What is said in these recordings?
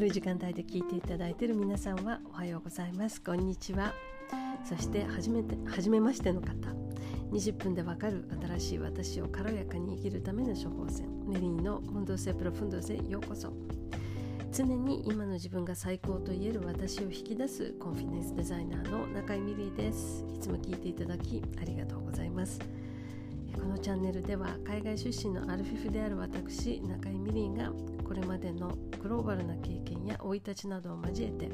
るい時間帯で聞いていただいている皆さんはおはようございます。こんにちは。そして初めて初めましての方。20分でわかる新しい私を軽やかに生きるための処方箋。メリーのムンドセプロフンドセようこそ。常に今の自分が最高と言える私を引き出すコンフィデンスデザイナーの中井ミリーです。いつも聞いていただきありがとうございます。チャンネルでは海外出身のアルフィフである私中井ミリーがこれまでのグローバルな経験や生い立ちなどを交えて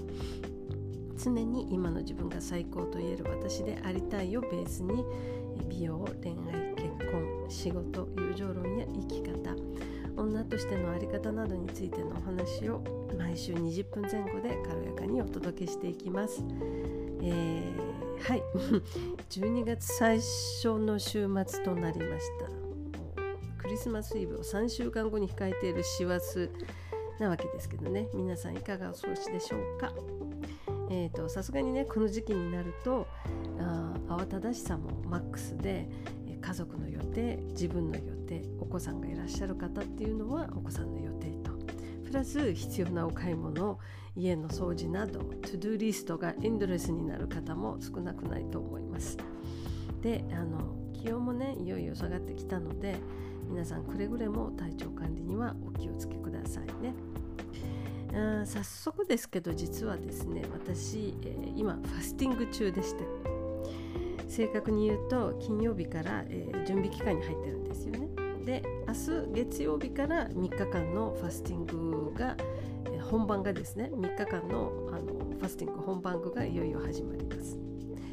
常に今の自分が最高と言える私でありたいをベースに美容恋愛結婚仕事友情論や生き方女としての在り方などについてのお話を毎週20分前後で軽やかにお届けしていきます。えー、はい。12月最初の週末となりました。クリスマスイブを3週間後に控えている師走なわけですけどね。皆さんいかがお過ごしでしょうか？えーと、さすがにねこの時期になるとあ慌ただしさもマックスで家族の予定自分の予定お子さんがいらっしゃる方っていうのはお子さんの予定プラス必要なお買い物家の掃除などトゥドゥリストがエンドレスになる方も少なくないと思います。であの気温もねいよいよ下がってきたので皆さんくれぐれも体調管理にはお気をつけくださいね。あ早速ですけど実はですね私、えー、今ファスティング中でして。正確に言うと金曜日から、えー、準備期間に入ってるんですよね。で明日月曜日から3日間のファスティングが、本番がですね3日間のあのファスティング本番がいよいよ始まります。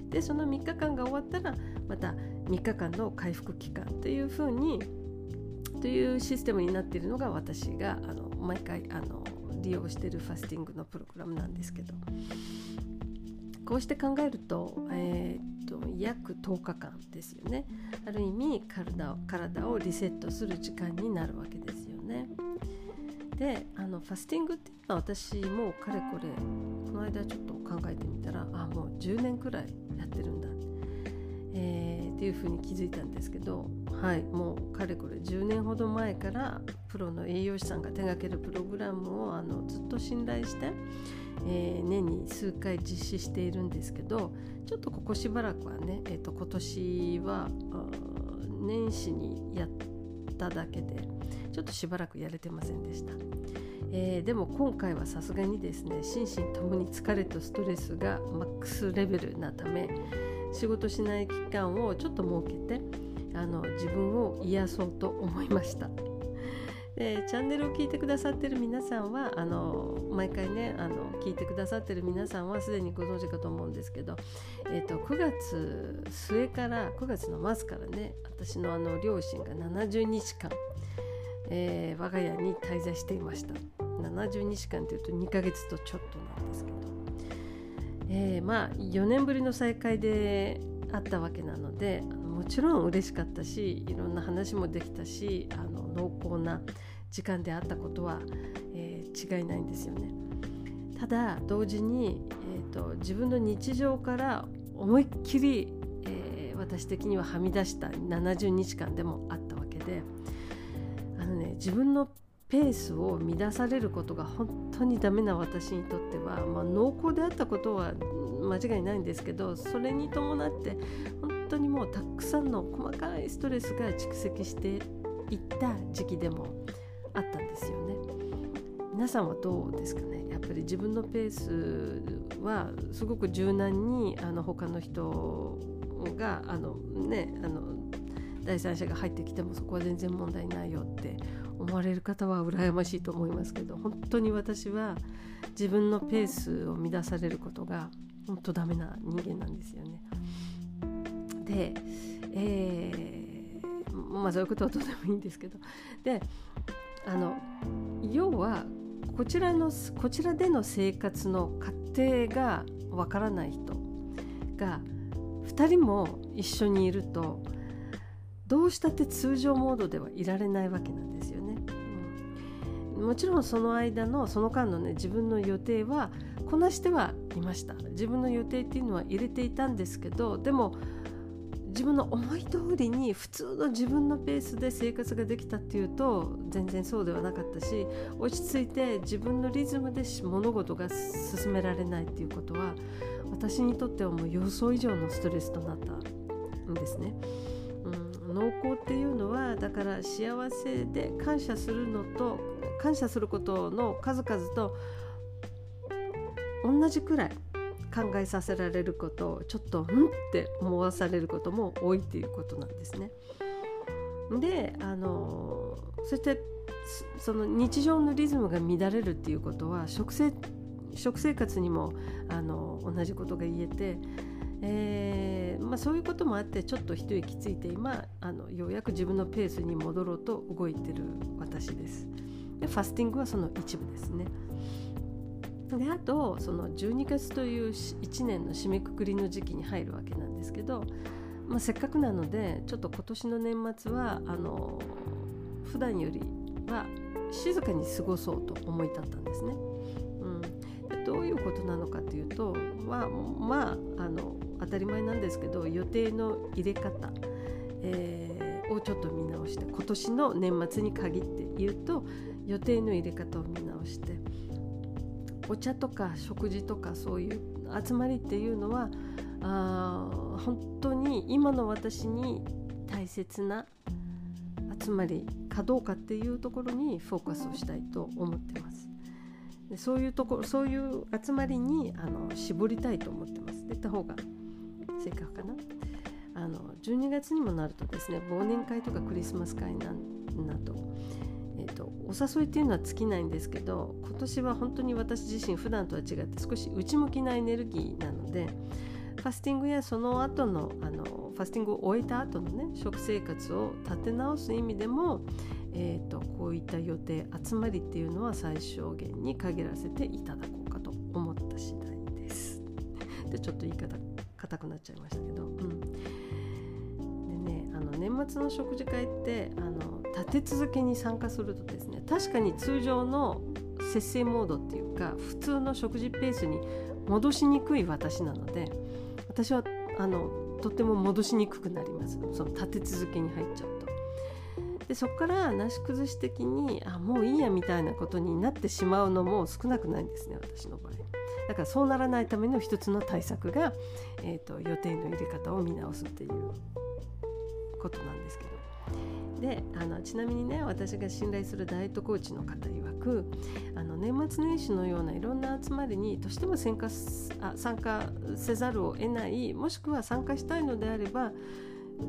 でその3日間が終わったらまた3日間の回復期間というふうにというシステムになっているのが私があの毎回あの利用しているファスティングのプログラムなんですけど。こうして考えると,、えーと、約10日間ですよね。ある意味体を体をリセットする時間になるわけですよね。であのファスティングっていうのは私もかれこれこの間ちょっと考えてみたらあもう10年くらいやってるんだ、えー、っていうふうに気づいたんですけどはいもうかれこれ10年ほど前からプロの栄養士さんが手掛けるプログラムをあのずっと信頼して、えー、年に数回実施しているんですけどちょっとここしばらくはね、えーと、今年は年始にやっただけでちょっとしばらくやれてませんでした。えー、でも今回はさすがにですね心身ともに疲れとストレスがマックスレベルなため仕事しない期間をちょっと設けてあの自分を癒そうと思いました。でチャンネルを聞いてくださってる皆さんはあの毎回ねあの聞いてくださってる皆さんはすでにご存知かと思うんですけど、えーと、9月末から9月の末からね私のあの両親が70日間、えー、我が家に滞在していました70日間というと2ヶ月とちょっとなんですけど、えー、まあ4年ぶりの再会であったわけなのでもちろん嬉しかったしいろんな話もできたしあの濃厚な時間であったことは、えー、違いないんですよね。ただ同時に、えーと、自分の日常から思いっきり、えー、私的にははみ出した70日間でもあったわけであのね自分のペースを乱されることが本当にダメな私にとっては、まあ、濃厚であったことは間違いないんですけどそれに伴って本当にもうたくさんの細かいストレスが蓄積していった時期でもあったんですよね。皆さんはどうですかね？やっぱり自分のペースはすごく柔軟にあの他の人があのねあの第三者が入ってきてもそこは全然問題ないよって思われる方は羨ましいと思いますけど本当に私は自分のペースを乱されることが本当ダメな人間なんですよね。で、えー、まあそういうことはどうでもいいんですけど。であの要はこちらのこちらでの生活の過程がわからない人が2人も一緒にいるとどうしたって通常モードではいられないわけなんですよね。うん、もちろんその間のその間のね自分の予定はこなしてはいました。自分の予定っていうのは入れていたんですけどでも自分の思い通りに普通の自分のペースで生活ができたっていうと全然そうではなかったし落ち着いて自分のリズムで物事が進められないっていうことは私にとってはもう予想以上のストレスとなったんですね。うん、濃厚っていうのはだから幸せで感謝するのと感謝することの数々と同じくらい考えさせられることちょっと「ん?」って思わされることも多いっていうことなんですね。であのそしてその日常のリズムが乱れるっていうことは食生食生活にもあの同じことが言えて、えーまあ、そういうこともあってちょっと一息ついて今あのようやく自分のペースに戻ろうと動いてる私です。でファスティングはその一部ですね。であとその12月という1年の締めくくりの時期に入るわけなんですけど、まあ、せっかくなのでちょっと今年の年末はあの普段よりは静かに過ごそうと思い立ったんですね。うん、どういうことなのかというとまあまああの当たり前なんですけど予定の入れ方、えー、をちょっと見直して今年の年末に限って言うと予定の入れ方を見直してお茶とか食事とかそういう集まりっていうのはあ本当に今の私に大切な集まりかどうかっていうところにフォーカスをしたいと思ってます。でそういうところそういう集まりにあの絞りたいと思ってます。でた方が正確かな。あの12月にもなるとですね忘年会とかクリスマス会ななどえーと、お誘いっていうのは尽きないんですけど今年は本当に私自身普段とは違って少し内向きなエネルギーなのでファスティングやその後のあのファスティングを終えた後のね食生活を立て直す意味でも、えーと、こういった予定集まりっていうのは最小限に限らせていただこうかと思った次第です。でちょっと言い方硬くなっちゃいましたけど、うん、でねあの年末の食事会ってあの立て続けに参加するとですね確かに通常の節制モードっていうか普通の食事ペースに戻しにくい私なので私はあのとっても戻しにくくなりますその立て続けに入っちゃうと。でそこからなし崩し的にあもういいやみたいなことになってしまうのも少なくないんですね私の場合。だからそうならないための一つの対策が、えーと予定の入れ方を見直すっていうことなんですけどであのちなみにね私が信頼するダイエットコーチの方曰くあの年末年始のようないろんな集まりにどうしても参加あ参加せざるを得ないもしくは参加したいのであれば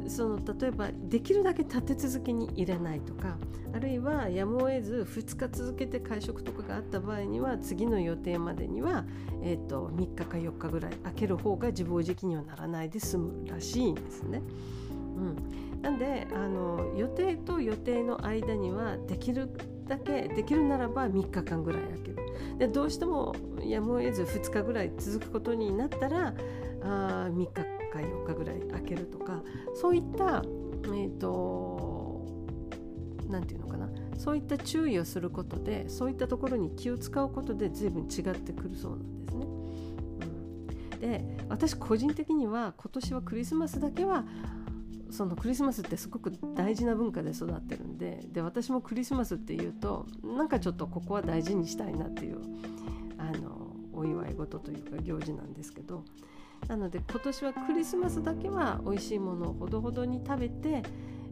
その例えばできるだけ立て続けに入れないとかあるいはやむを得ず2日続けて会食とかがあった場合には次の予定までには、えーと、3日か4日ぐらい空ける方が自暴自棄にはならないで済むらしいんですね。うん、なんであの予定と予定の間にはできるだけできるならば3日間ぐらい空ける。でどうしてもやむを得ず2日ぐらい続くことになったらあ3日か4日ぐらい空けるとかそういったえっ、ー、と何て言うのかな。そういった注意をすることでそういったところに気を使うことで随分違ってくるそうなんですね。うん、で私個人的には今年はクリスマスだけはそのクリスマスってすごく大事な文化で育ってるんでで私もクリスマスっていうとなんかちょっとここは大事にしたいなっていうあのお祝い事というか行事なんですけどなので今年はクリスマスだけは美味しいものをほどほどに食べて、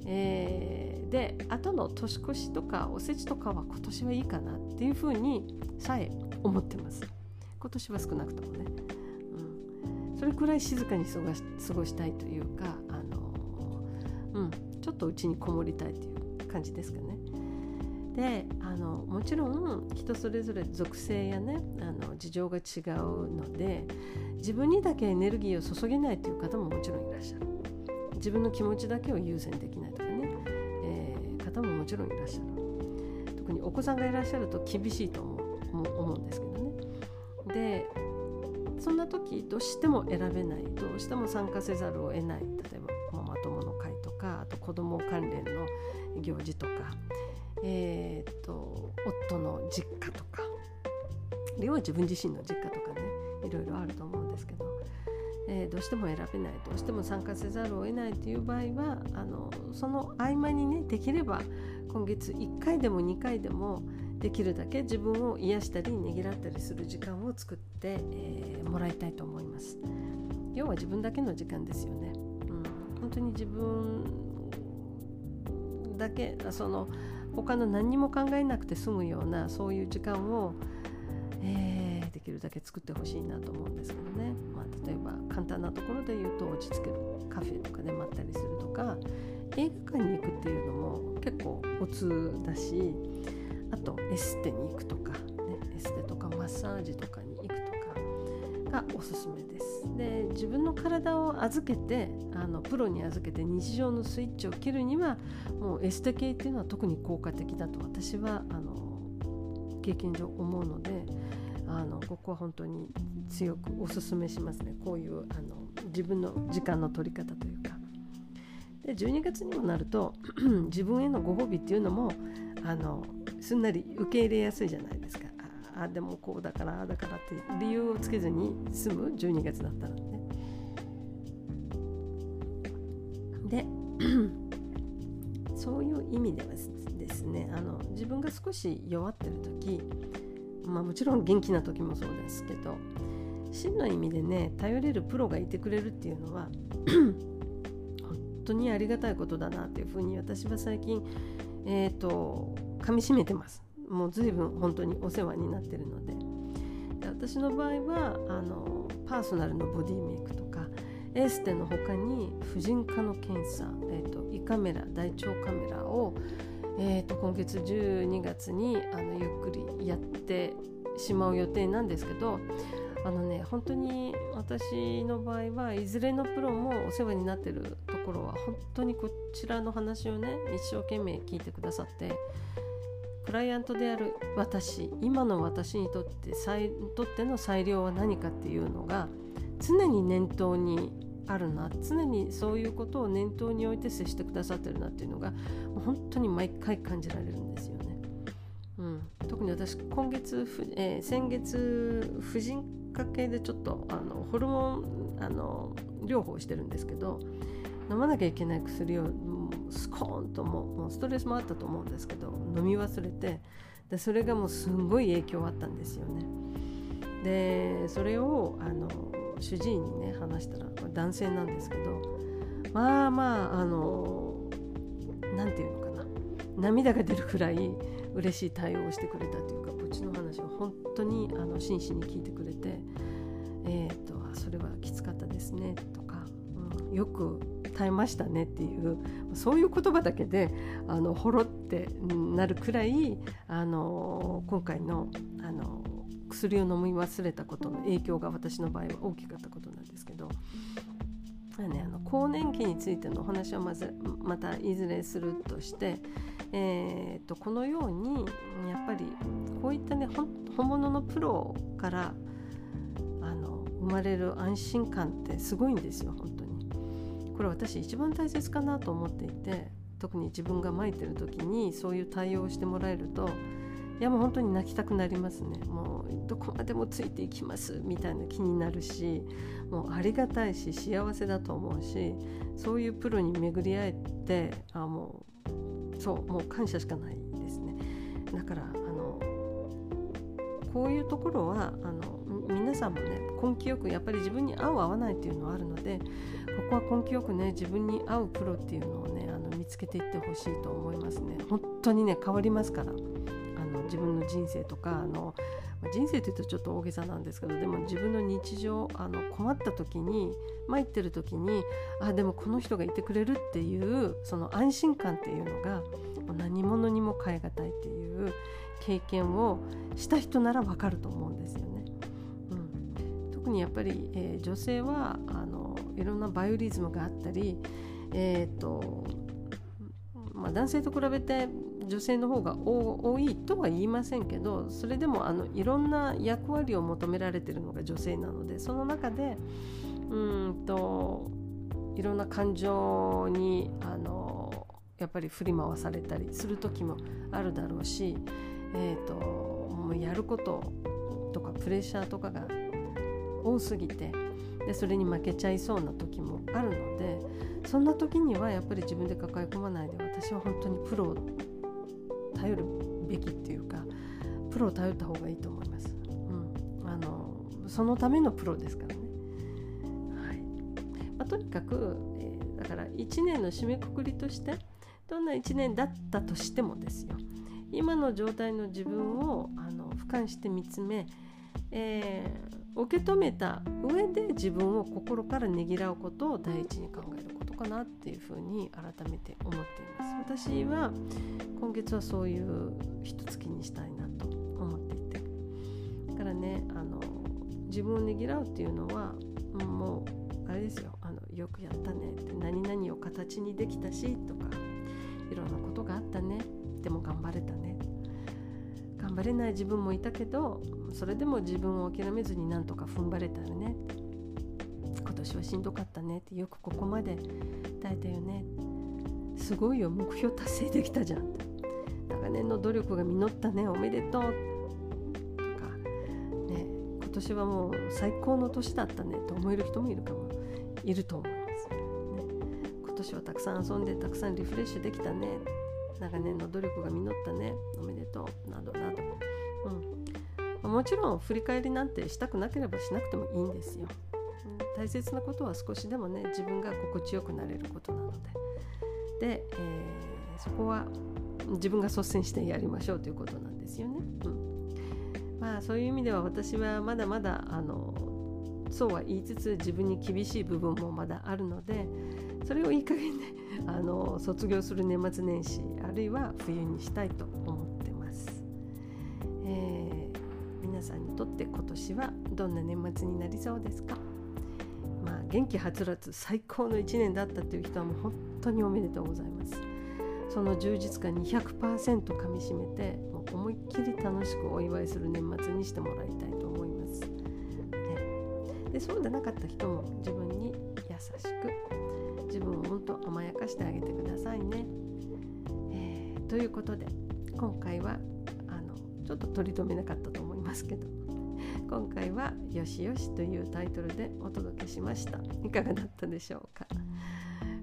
えー、で後の年越しとかおせちとかは今年はいいかなっていうふうにさえ思ってます。今年は少なくともね、うん、それくらい静かに過ごしたいというか、ちょっとうちにこもりたいという感じですかね。であのもちろん人それぞれ属性やねあの事情が違うので自分にだけエネルギーを注げないという方ももちろんいらっしゃる。自分の気持ちだけを優先できないとかね、えー、方ももちろんいらっしゃる。特にお子さんがいらっしゃると厳しいと思う思うんですけどね。でそんな時どうしても選べないどうしても参加せざるを得ない。例え子ども関連の行事とか、えーと、夫の実家とか要は自分自身の実家とかねいろいろあると思うんですけど、えー、どうしても選べないどうしても参加せざるを得ないという場合はあのその合間にねできれば今月1回でも2回でもできるだけ自分を癒したりねぎらったりする時間を作って、えー、もらいたいと思います。要は自分だけの時間ですよね、うん、本当に自分だけその他の何にも考えなくて済むようなそういう時間を、えー、できるだけ作ってほしいなと思うんですけどね、まあ、例えば簡単なところで言うと落ち着けるカフェとかで待ったりするとか映画館に行くっていうのも結構おつだしあとエステに行くとか、ね、エステとかマッサージとかに行くとかがおすすめです。で自分の体を預けてあのプロに預けて日常のスイッチを切るにはもうエステ系っていうのは特に効果的だと私はあの経験上思うのであのここは本当に強くおすすめしますねこういうあの自分の時間の取り方というか。で12月にもなると 自分へのご褒美っていうのもあのすんなり受け入れやすいじゃないですかあでもこうだからだからって理由をつけずに済む？12月だったらね。で そういう意味ではですねあの自分が少し弱ってる時まあもちろん元気な時もそうですけど真の意味でね頼れるプロがいてくれるっていうのは 本当にありがたいことだなっていうふうに私は最近えっ、ー、と噛みしめてます。もう随分本当にお世話になってるので。で私の場合はあのパーソナルのボディメイクとかエステの他に婦人科の検査、えーと、胃カメラ大腸カメラを、えーと、今月12月にあのゆっくりやってしまう予定なんですけどあのね本当に私の場合はいずれのプロもお世話になってるところは本当にこちらの話をね一生懸命聞いてくださってクライアントである私今の私にとってとっての裁量は何かっていうのが常に念頭にあるな常にそういうことを念頭に置いて接してくださってるなっていうのが本当に毎回感じられるんですよね。うん、特に私今月、えー、先月婦人科系でちょっとあのホルモンあの療法してるんですけど飲まなきゃいけない薬をスコーンとももうストレスもあったと思うんですけど飲み忘れてでそれがもうすんごい影響あったんですよね。でそれをあの主治医にね話したらこれ男性なんですけどまあまああの何て言うのかな涙が出るくらい嬉しい対応をしてくれたというかこっちの話を本当にあの真摯に聞いてくれてえっ、ー、とそれはきつかったですねとか、うん、よく耐えましたねっていうそういう言葉だけであのほろってなるくらいあの今回のあの薬を飲み忘れたことの影響が私の場合は大きかったことなんですけど。ね、あの更年期についてのお話はまずまたいずれするとして、えーと、このようにやっぱりこういったね本物のプロからあの生まれる安心感ってすごいんですよ本当。これ私一番大切かなと思っていて特に自分がまいてる時にそういう対応をしてもらえるといやもう本当に泣きたくなりますね。もうどこまでもついていきますみたいな気になるしもうありがたいし幸せだと思うしそういうプロに巡り合えてあもうそうもう感謝しかないですね。だからあのこういうところはあの皆さんもね根気よくやっぱり自分に合う合わないっていうのはあるのでここは根気よくね自分に合うプロっていうのをねあの見つけていってほしいと思いますね本当にね変わりますからあの自分の人生とかあの人生って言うとちょっと大げさなんですけどでも自分の日常あの困った時に参ってる時にあでもこの人がいてくれるっていうその安心感っていうのが何者にも代え難いっていう経験をした人ならわかると思うんですよね。にやっぱり、えー、女性はあのいろんなバイオリズムがあったり、えーとまあ、男性と比べて女性の方が多いとは言いませんけどそれでもあのいろんな役割を求められてるのが女性なのでその中でうんといろんな感情にあのやっぱり振り回されたりする時もあるだろうし、えーと、もうやることとかプレッシャーとかが多すぎてでそれに負けちゃいそうな時もあるのでそんな時にはやっぱり自分で抱え込まないで私は本当にプロを頼るべきっていうかプロを頼った方がいいと思います。うん、あのそのためのプロですからね。はいまあ、とにかく、えー、だから1年の締めくくりとしてどんな1年だったとしてもですよ今の状態の自分をあの俯瞰して見つめ、えー、受け止めた上で自分を心からねぎらうことを第一に考えることかなっていうふうに改めて思っています。私は今月はそういう一月にしたいなと思っていて。だからねあの自分をねぎらうっていうのはもうあれですよ。あのよくやったねって何々を形にできたしとかいろんなことがあったね。でも頑張れたね。頑張れない自分もいたけどそれでも自分を諦めずになんとか踏ん張れたよね今年はしんどかったねってよくここまで耐えたよね。すごいよ目標達成できたじゃん。長年の努力が実ったねおめでとう。とかね今年はもう最高の年だったねと思える人もいるかもいると思います、ね、今年はたくさん遊んでたくさんリフレッシュできたね。長年の努力が実ったね。おめでとう。などなど、うん、もちろん振り返りなんてしたくなければしなくてもいいんですよ、大切なことは少しでもね自分が心地よくなれることなので。で、えー、そこは自分が率先してやりましょうということなんですよね、うん、まあそういう意味では私はまだまだあのそうは言いつつ自分に厳しい部分もまだあるのでそれをいい加減ね あの卒業する年末年始あるいは冬にしたいと思ってます、えー、皆さんにとって今年はどんな年末になりそうですか？まあ元気はつらつ最高の1年だったという人はもう本当におめでとうございます。その充実感に100%かみしめてもう思いっきり楽しくお祝いする年末にしてもらいたいと思います、ね、でそうでなかった人も自分に優しく自分を本当甘やかしてあげてくださいね。えー、ということで今回はあのちょっと取り留めなかったと思いますけど今回は「よしよし」というタイトルでお届けしました。いかがだったでしょうか？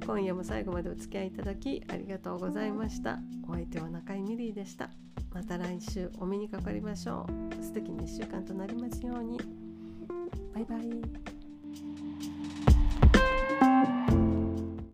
今夜も最後までお付き合いいただきありがとうございました。お相手は中井ミリーでした。また来週お目にかかりましょう。素敵な1週間となりますように。バイバイ。